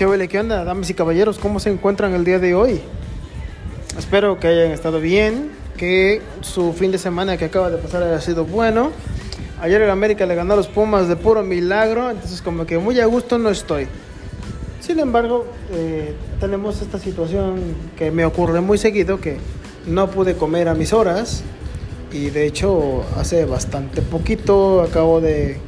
¿Qué huele? ¿Qué onda, damas y caballeros? ¿Cómo se encuentran el día de hoy? Espero que hayan estado bien, que su fin de semana que acaba de pasar haya sido bueno. Ayer el América le ganó a los Pumas de puro milagro, entonces como que muy a gusto no estoy. Sin embargo, eh, tenemos esta situación que me ocurre muy seguido, que no pude comer a mis horas y de hecho hace bastante poquito acabo de,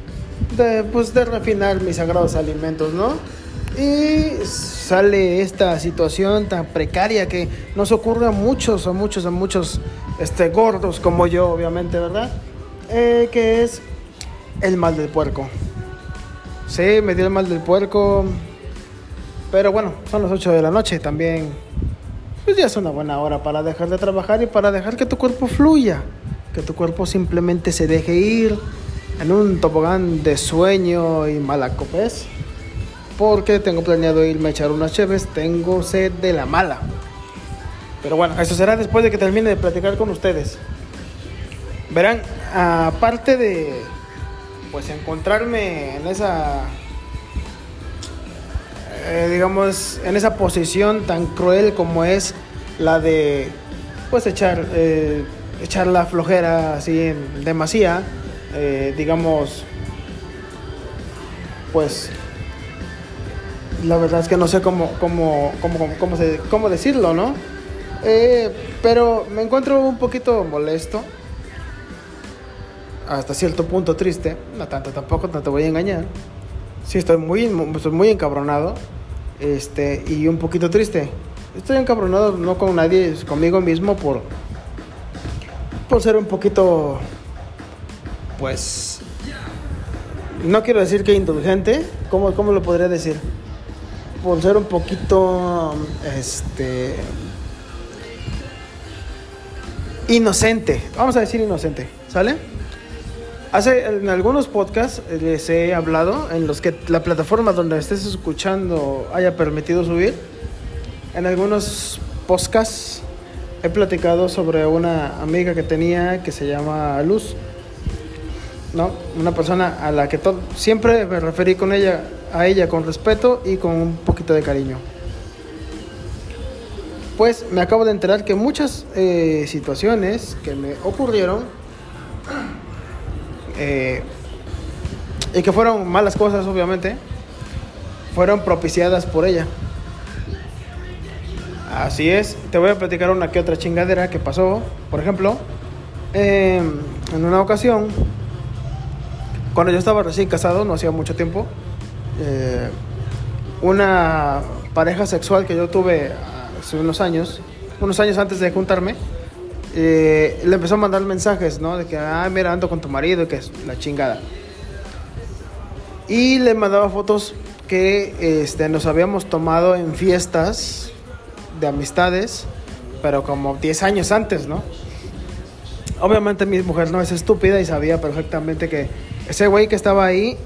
de, pues, de refinar mis sagrados alimentos, ¿no? Y sale esta situación tan precaria que nos ocurre a muchos, a muchos, a muchos este, gordos como yo, obviamente, ¿verdad? Eh, que es el mal del puerco. Sí, me dio el mal del puerco. Pero bueno, son las 8 de la noche también. Pues ya es una buena hora para dejar de trabajar y para dejar que tu cuerpo fluya. Que tu cuerpo simplemente se deje ir en un tobogán de sueño y malacopés porque tengo planeado irme a echar unas cheves, tengo sed de la mala. Pero bueno, eso será después de que termine de platicar con ustedes. Verán, aparte de pues encontrarme en esa eh, digamos en esa posición tan cruel como es la de pues echar eh, echar la flojera así en demasía eh, digamos pues la verdad es que no sé cómo, cómo, cómo, cómo, cómo decirlo, ¿no? Eh, pero me encuentro un poquito molesto. Hasta cierto punto triste. No tanto tampoco, no te voy a engañar. Sí, estoy muy, estoy muy encabronado. Este, y un poquito triste. Estoy encabronado no con nadie, conmigo mismo por, por ser un poquito, pues, no quiero decir que indulgente. ¿Cómo, cómo lo podría decir? Por ser un poquito este inocente, vamos a decir inocente, ¿sale? Hace en algunos podcasts les he hablado en los que la plataforma donde estés escuchando haya permitido subir. En algunos podcasts he platicado sobre una amiga que tenía que se llama Luz. ¿No? Una persona a la que siempre me referí con ella a ella con respeto y con un poquito de cariño. Pues me acabo de enterar que muchas eh, situaciones que me ocurrieron eh, y que fueron malas cosas, obviamente, fueron propiciadas por ella. Así es, te voy a platicar una que otra chingadera que pasó. Por ejemplo, em, en una ocasión, cuando yo estaba recién casado, no hacía mucho tiempo, eh, una pareja sexual que yo tuve hace unos años, unos años antes de juntarme, eh, le empezó a mandar mensajes, ¿no? De que, ah, mira, ando con tu marido y que es la chingada. Y le mandaba fotos que este, nos habíamos tomado en fiestas de amistades, pero como 10 años antes, ¿no? Obviamente mi mujer no es estúpida y sabía perfectamente que ese güey que estaba ahí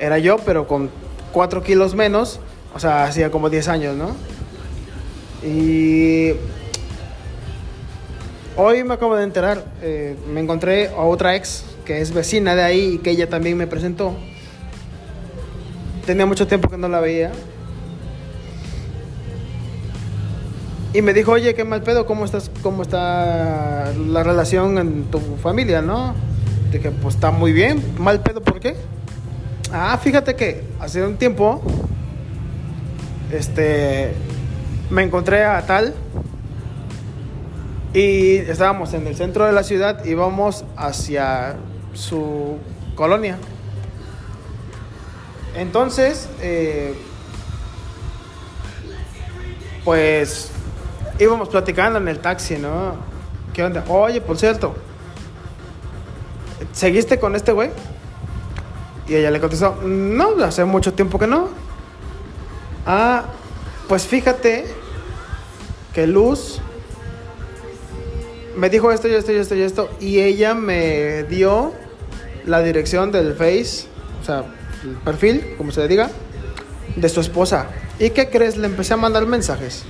era yo, pero con 4 kilos menos, o sea, hacía como 10 años, ¿no? Y hoy me acabo de enterar, eh, me encontré a otra ex que es vecina de ahí y que ella también me presentó. Tenía mucho tiempo que no la veía. Y me dijo, oye, qué mal pedo, ¿cómo, estás, cómo está la relación en tu familia, no? Dije, pues está muy bien, mal pedo, ¿por qué? Ah, fíjate que hace un tiempo, este, me encontré a tal y estábamos en el centro de la ciudad y íbamos hacia su colonia. Entonces, eh, pues íbamos platicando en el taxi, ¿no? ¿Qué onda? Oye, por cierto, ¿seguiste con este güey? Y ella le contestó, no, hace mucho tiempo que no. Ah, pues fíjate que Luz me dijo esto y esto y esto y esto. Y ella me dio la dirección del Face, o sea, el perfil, como se le diga, de su esposa. ¿Y qué crees? Le empecé a mandar mensajes.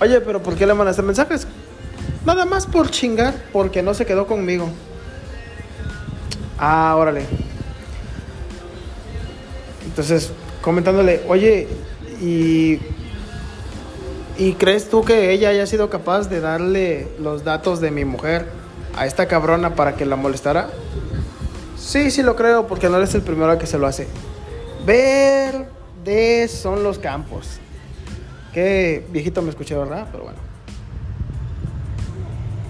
Oye, pero ¿por qué le mandaste mensajes? Nada más por chingar, porque no se quedó conmigo. Ah, órale. Entonces, comentándole, oye, ¿y, ¿y crees tú que ella haya sido capaz de darle los datos de mi mujer a esta cabrona para que la molestara? Sí, sí lo creo, porque no eres el primero que se lo hace. Verdes son los campos. Qué viejito me escuché, ¿verdad? Pero bueno.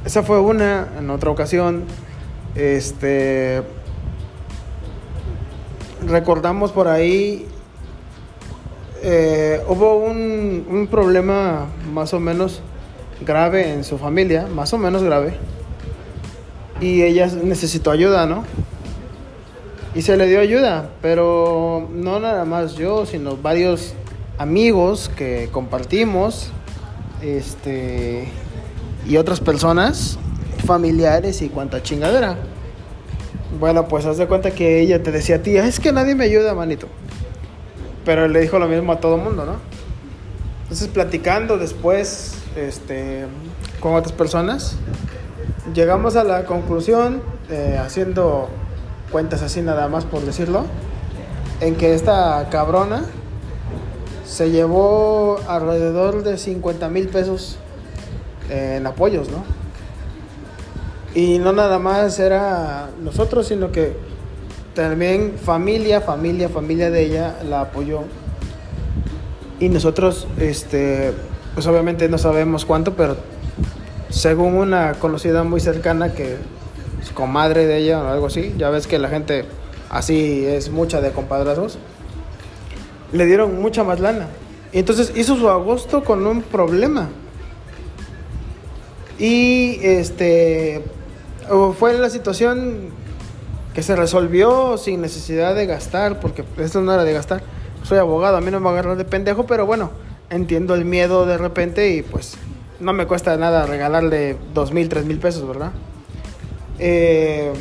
Esa fue una, en otra ocasión, este, recordamos por ahí, eh, hubo un, un problema más o menos grave en su familia, más o menos grave, y ella necesitó ayuda, ¿no? Y se le dio ayuda, pero no nada más yo, sino varios amigos que compartimos, este, y otras personas, familiares y cuanta chingadera. Bueno, pues haz de cuenta que ella te decía, tía, es que nadie me ayuda, manito. Pero le dijo lo mismo a todo mundo, ¿no? Entonces, platicando después este, con otras personas, llegamos a la conclusión, eh, haciendo cuentas así nada más por decirlo, en que esta cabrona se llevó alrededor de 50 mil pesos en apoyos, ¿no? Y no nada más era nosotros, sino que también familia, familia, familia de ella la apoyó. Y nosotros, este, pues obviamente no sabemos cuánto, pero según una conocida muy cercana que es comadre de ella o algo así, ya ves que la gente así es mucha de compadrazos, le dieron mucha más lana. Y entonces hizo su agosto con un problema. Y este fue la situación que se resolvió sin necesidad de gastar, porque esto no era de gastar. Soy abogado, a mí no me va a agarrar de pendejo, pero bueno, entiendo el miedo de repente y pues no me cuesta nada regalarle dos mil, tres mil pesos, ¿verdad? Eh,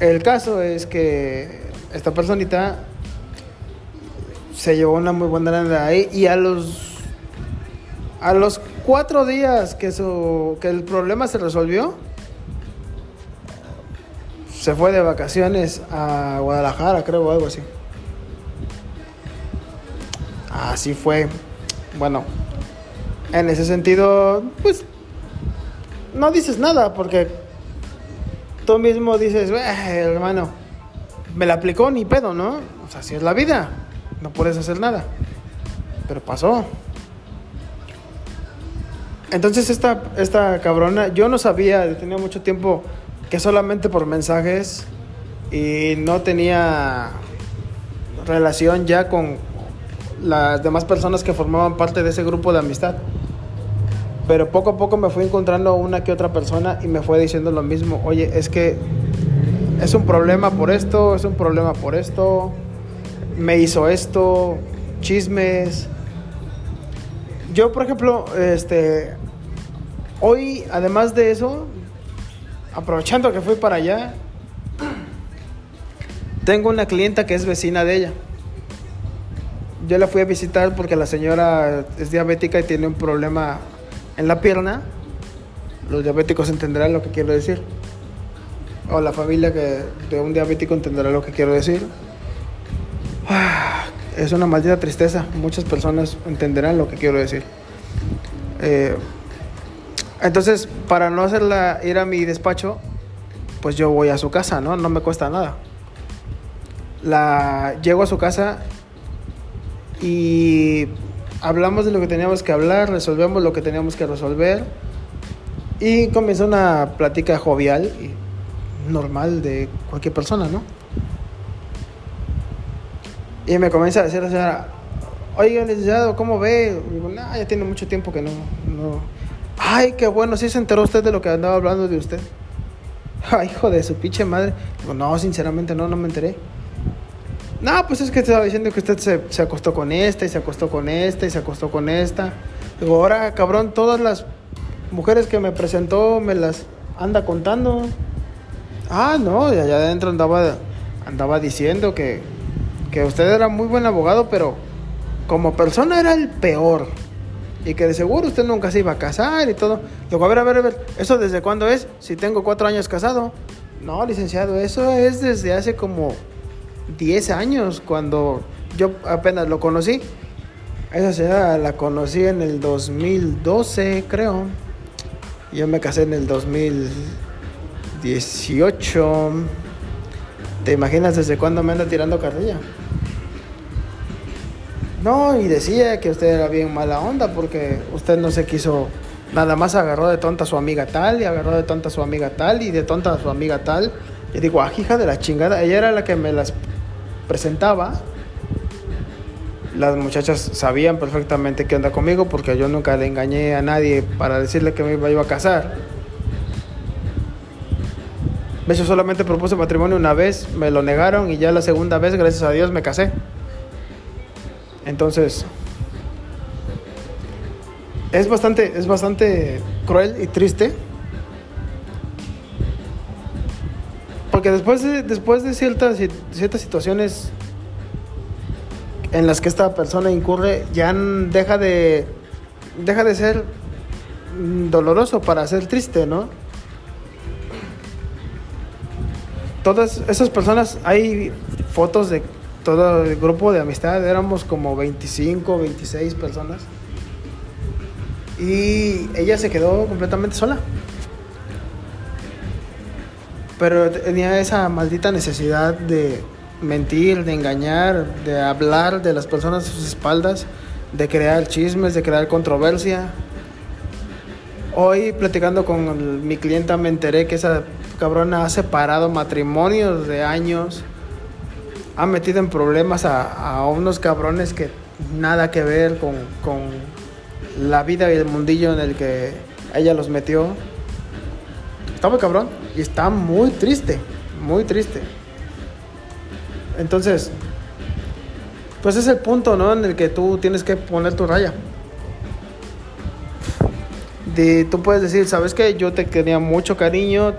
el caso es que esta personita se llevó una muy buena lana ahí y a los a los cuatro días que, su, que el problema se resolvió, se fue de vacaciones a Guadalajara, creo, o algo así. Así fue. Bueno, en ese sentido, pues, no dices nada porque tú mismo dices, hermano, me la aplicó ni pedo, ¿no? O sea, así es la vida, no puedes hacer nada. Pero pasó. Entonces esta, esta cabrona, yo no sabía, tenía mucho tiempo que solamente por mensajes y no tenía relación ya con las demás personas que formaban parte de ese grupo de amistad. Pero poco a poco me fui encontrando una que otra persona y me fue diciendo lo mismo, oye, es que es un problema por esto, es un problema por esto, me hizo esto, chismes. Yo, por ejemplo, este, Hoy, además de eso, aprovechando que fui para allá, tengo una clienta que es vecina de ella. Yo la fui a visitar porque la señora es diabética y tiene un problema en la pierna. Los diabéticos entenderán lo que quiero decir. O la familia que de un diabético entenderá lo que quiero decir. Es una maldita tristeza. Muchas personas entenderán lo que quiero decir. Eh, entonces, para no hacerla ir a mi despacho, pues yo voy a su casa, ¿no? No me cuesta nada. La llego a su casa y hablamos de lo que teníamos que hablar, resolvemos lo que teníamos que resolver y comienza una plática jovial y normal de cualquier persona, ¿no? Y me comienza a decir, o sea, oiga, licenciado, ¿cómo ve? Y digo, nah, ya tiene mucho tiempo que no, no Ay, qué bueno, sí se enteró usted de lo que andaba hablando de usted. Ay, hijo de su pinche madre. Digo, no, sinceramente no, no me enteré. No, pues es que estaba diciendo que usted se, se, acostó con esta y se acostó con esta y se acostó con esta. Digo, ahora, cabrón, todas las mujeres que me presentó me las anda contando. Ah, no, y allá adentro andaba, andaba diciendo que, que usted era muy buen abogado, pero como persona era el peor y que de seguro usted nunca se iba a casar y todo. Digo, a ver, a ver, a ver, ¿eso desde cuándo es? Si tengo cuatro años casado. No, licenciado, eso es desde hace como 10 años cuando yo apenas lo conocí. Esa señora la conocí en el 2012, creo. Yo me casé en el 2018. ¿Te imaginas desde cuándo me anda tirando carrilla? No, y decía que usted era bien mala onda porque usted no se quiso, nada más agarró de tonta a su amiga tal y agarró de tonta a su amiga tal y de tonta a su amiga tal. Y digo, ah, hija de la chingada, ella era la que me las presentaba las muchachas sabían perfectamente qué onda conmigo porque yo nunca le engañé a nadie para decirle que me iba a casar. Yo solamente propuse matrimonio una vez, me lo negaron y ya la segunda vez, gracias a Dios, me casé. Entonces, es bastante, es bastante cruel y triste. Porque después de, después de ciertas, ciertas situaciones en las que esta persona incurre ya deja de deja de ser doloroso para ser triste, ¿no? Todas esas personas, hay fotos de todo el grupo de amistad, éramos como 25, 26 personas. Y ella se quedó completamente sola. Pero tenía esa maldita necesidad de mentir, de engañar, de hablar de las personas a sus espaldas, de crear chismes, de crear controversia. Hoy platicando con mi clienta me enteré que esa cabrona ha separado matrimonios de años, ha metido en problemas a, unos cabrones que nada que ver con, con la vida y el mundillo en el que ella los metió. Está muy cabrón y está muy triste, muy triste. Entonces, pues es el punto, ¿no? En el que tú tienes que poner tu raya. De, tú puedes decir, ¿sabes qué? Yo te tenía mucho cariño.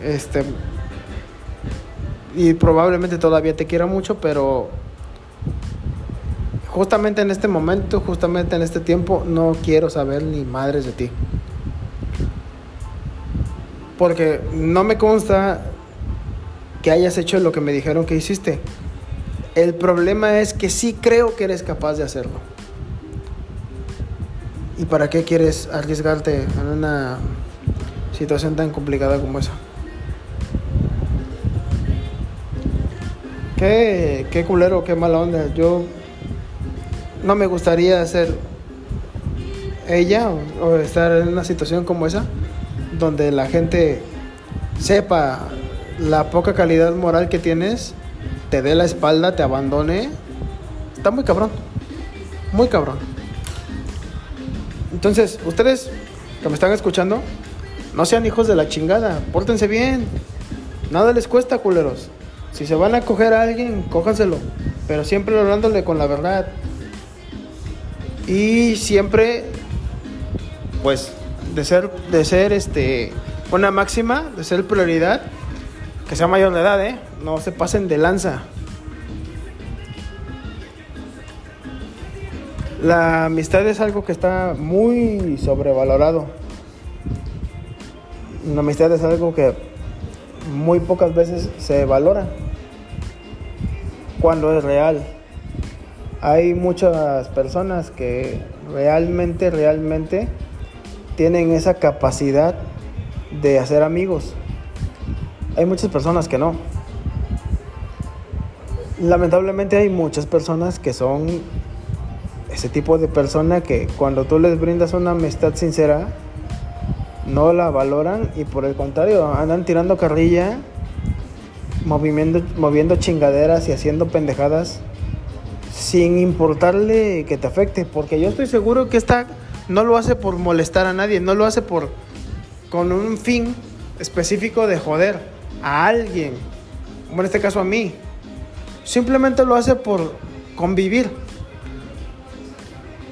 Este. Y probablemente todavía te quiera mucho, pero. Justamente en este momento, justamente en este tiempo, no quiero saber ni madres de ti. Porque no me consta que hayas hecho lo que me dijeron que hiciste. El problema es que sí creo que eres capaz de hacerlo. ¿Y para qué quieres arriesgarte en una situación tan complicada como esa? Qué, qué culero, qué mala onda. Yo no me gustaría ser ella o estar en una situación como esa, donde la gente sepa la poca calidad moral que tienes te dé la espalda, te abandone, está muy cabrón. Muy cabrón. Entonces, ustedes que me están escuchando, no sean hijos de la chingada, pórtense bien. Nada les cuesta, culeros. Si se van a coger a alguien, cójanselo. Pero siempre hablándole con la verdad. Y siempre, pues, de ser, de ser este, una máxima, de ser prioridad, que sea mayor de edad, ¿eh? No se pasen de lanza. La amistad es algo que está muy sobrevalorado. La amistad es algo que muy pocas veces se valora cuando es real. Hay muchas personas que realmente, realmente tienen esa capacidad de hacer amigos hay muchas personas que no. Lamentablemente hay muchas personas que son ese tipo de persona que cuando tú les brindas una amistad sincera, no la valoran y por el contrario, andan tirando carrilla, moviendo, moviendo chingaderas y haciendo pendejadas sin importarle que te afecte, porque yo estoy seguro que esta no lo hace por molestar a nadie, no lo hace por con un fin específico de joder a alguien, como en este caso a mí, simplemente lo hace por convivir.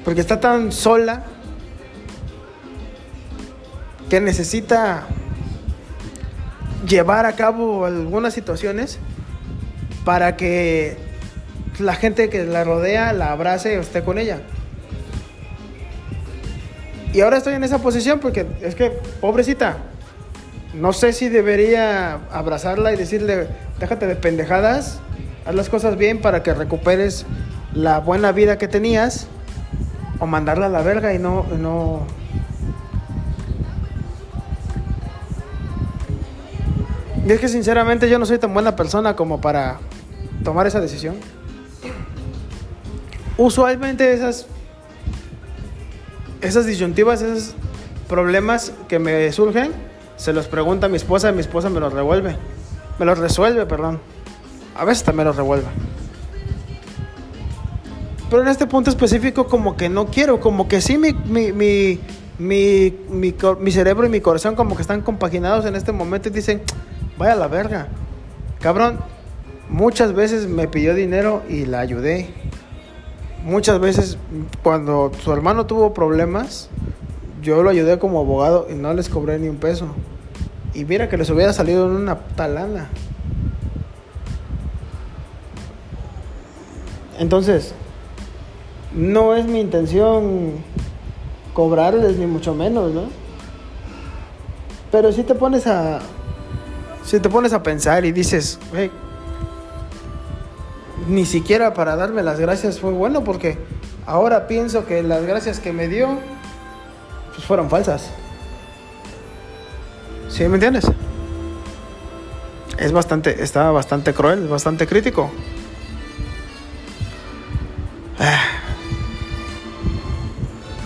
Porque está tan sola que necesita llevar a cabo algunas situaciones para que la gente que la rodea la abrace o esté con ella. Y ahora estoy en esa posición porque es que, pobrecita, no sé si debería abrazarla y decirle, déjate de pendejadas, haz las cosas bien para que recuperes la buena vida que tenías, o mandarla a la verga y no... no... Y es que sinceramente yo no soy tan buena persona como para tomar esa decisión. Usualmente esas esas disyuntivas, esos problemas que me surgen, se los pregunta a mi esposa y mi esposa me los revuelve. Me los resuelve, perdón. A veces también los revuelve. Pero en este punto específico como que no quiero, como que sí mi, mi, mi, mi, mi, cerebro y mi corazón como que están compaginados en este momento y dicen, vaya a la verga. Cabrón, muchas veces me pidió dinero y la ayudé. Muchas veces cuando su hermano tuvo problemas, yo lo ayudé como abogado y no les cobré ni un peso. Y mira que les hubiera salido en una talana. Entonces, no es mi intención cobrarles ni mucho menos, ¿no? Pero si te pones a si te pones a pensar y dices, "Güey, ni siquiera para darme las gracias fue bueno porque ahora pienso que las gracias que me dio pues fueron falsas. ¿Sí me entiendes? Es bastante, está bastante cruel, bastante crítico. Ah.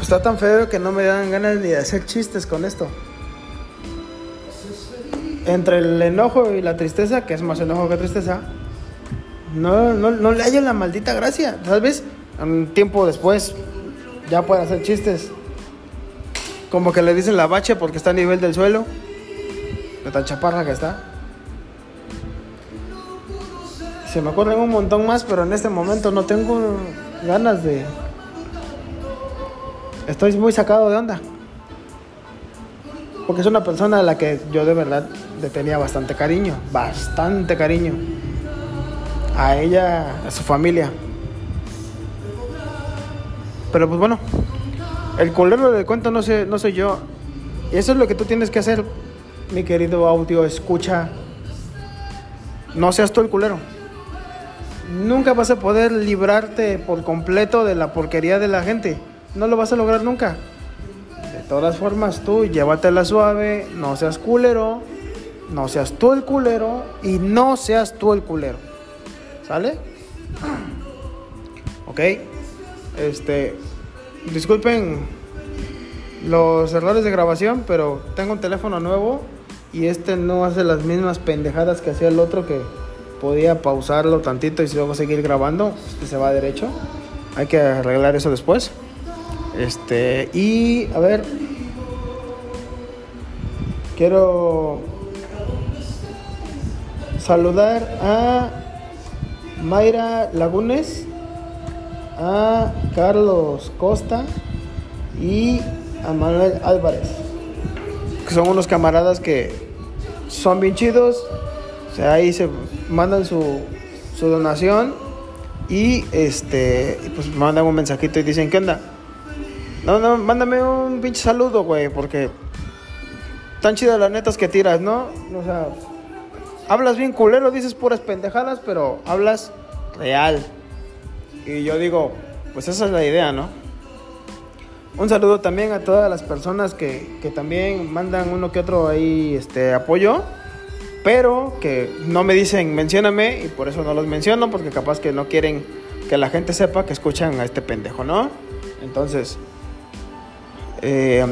Está tan feo que no me dan ganas ni de hacer chistes con esto. Entre el enojo y la tristeza, que es más enojo que tristeza, no, no, no le hallo la maldita gracia. Tal vez un tiempo después ya pueda hacer chistes. Como que le dicen la bache porque está a nivel del suelo. De tan chaparra que está. Se me ocurren un montón más, pero en este momento no tengo ganas de... Estoy muy sacado de onda. Porque es una persona a la que yo de verdad le tenía bastante cariño. Bastante cariño. A ella, a su familia. Pero pues bueno. El culero del cuento no, sé, no soy yo. Y eso es lo que tú tienes que hacer, mi querido audio. Escucha. No seas tú el culero. Nunca vas a poder librarte por completo de la porquería de la gente. No lo vas a lograr nunca. De todas formas, tú llévatela suave, no seas culero, no seas tú el culero y no seas tú el culero. ¿Sale? Ok. Este. Disculpen los errores de grabación, pero tengo un teléfono nuevo y este no hace las mismas pendejadas que hacía el otro que podía pausarlo tantito y luego seguir grabando. Este se va derecho. Hay que arreglar eso después. Este, y a ver, quiero saludar a Mayra Lagunes, a Carlos Costa y a Manuel Álvarez, que son unos camaradas que son bien chidos. O sea, ahí se mandan su, su donación y este, pues mandan un mensajito y dicen, ¿qué onda? No, no, mándame un pinche saludo, güey, porque tan chidas las netas que tiras, ¿no? O sea, hablas bien culero, dices puras pendejadas, pero hablas real. Y yo digo, pues esa es la idea, ¿no? Un saludo también a todas las personas que, que también mandan uno que otro ahí este, apoyo, pero que no me dicen mencióname y por eso no los menciono, porque capaz que no quieren que la gente sepa que escuchan a este pendejo, ¿no? Entonces, eh,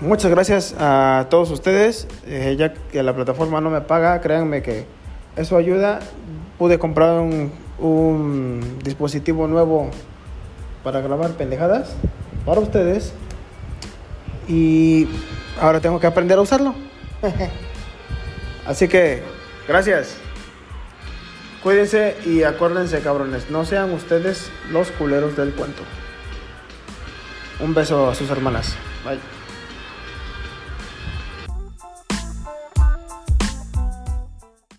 muchas gracias a todos ustedes. Eh, ya que la plataforma no me paga, créanme que eso ayuda. Pude comprar un, un dispositivo nuevo para grabar pendejadas para ustedes. Y ahora tengo que aprender a usarlo. Así que, gracias. Cuídense y acuérdense, cabrones, no sean ustedes los culeros del cuento. Un beso a sus hermanas. Bye.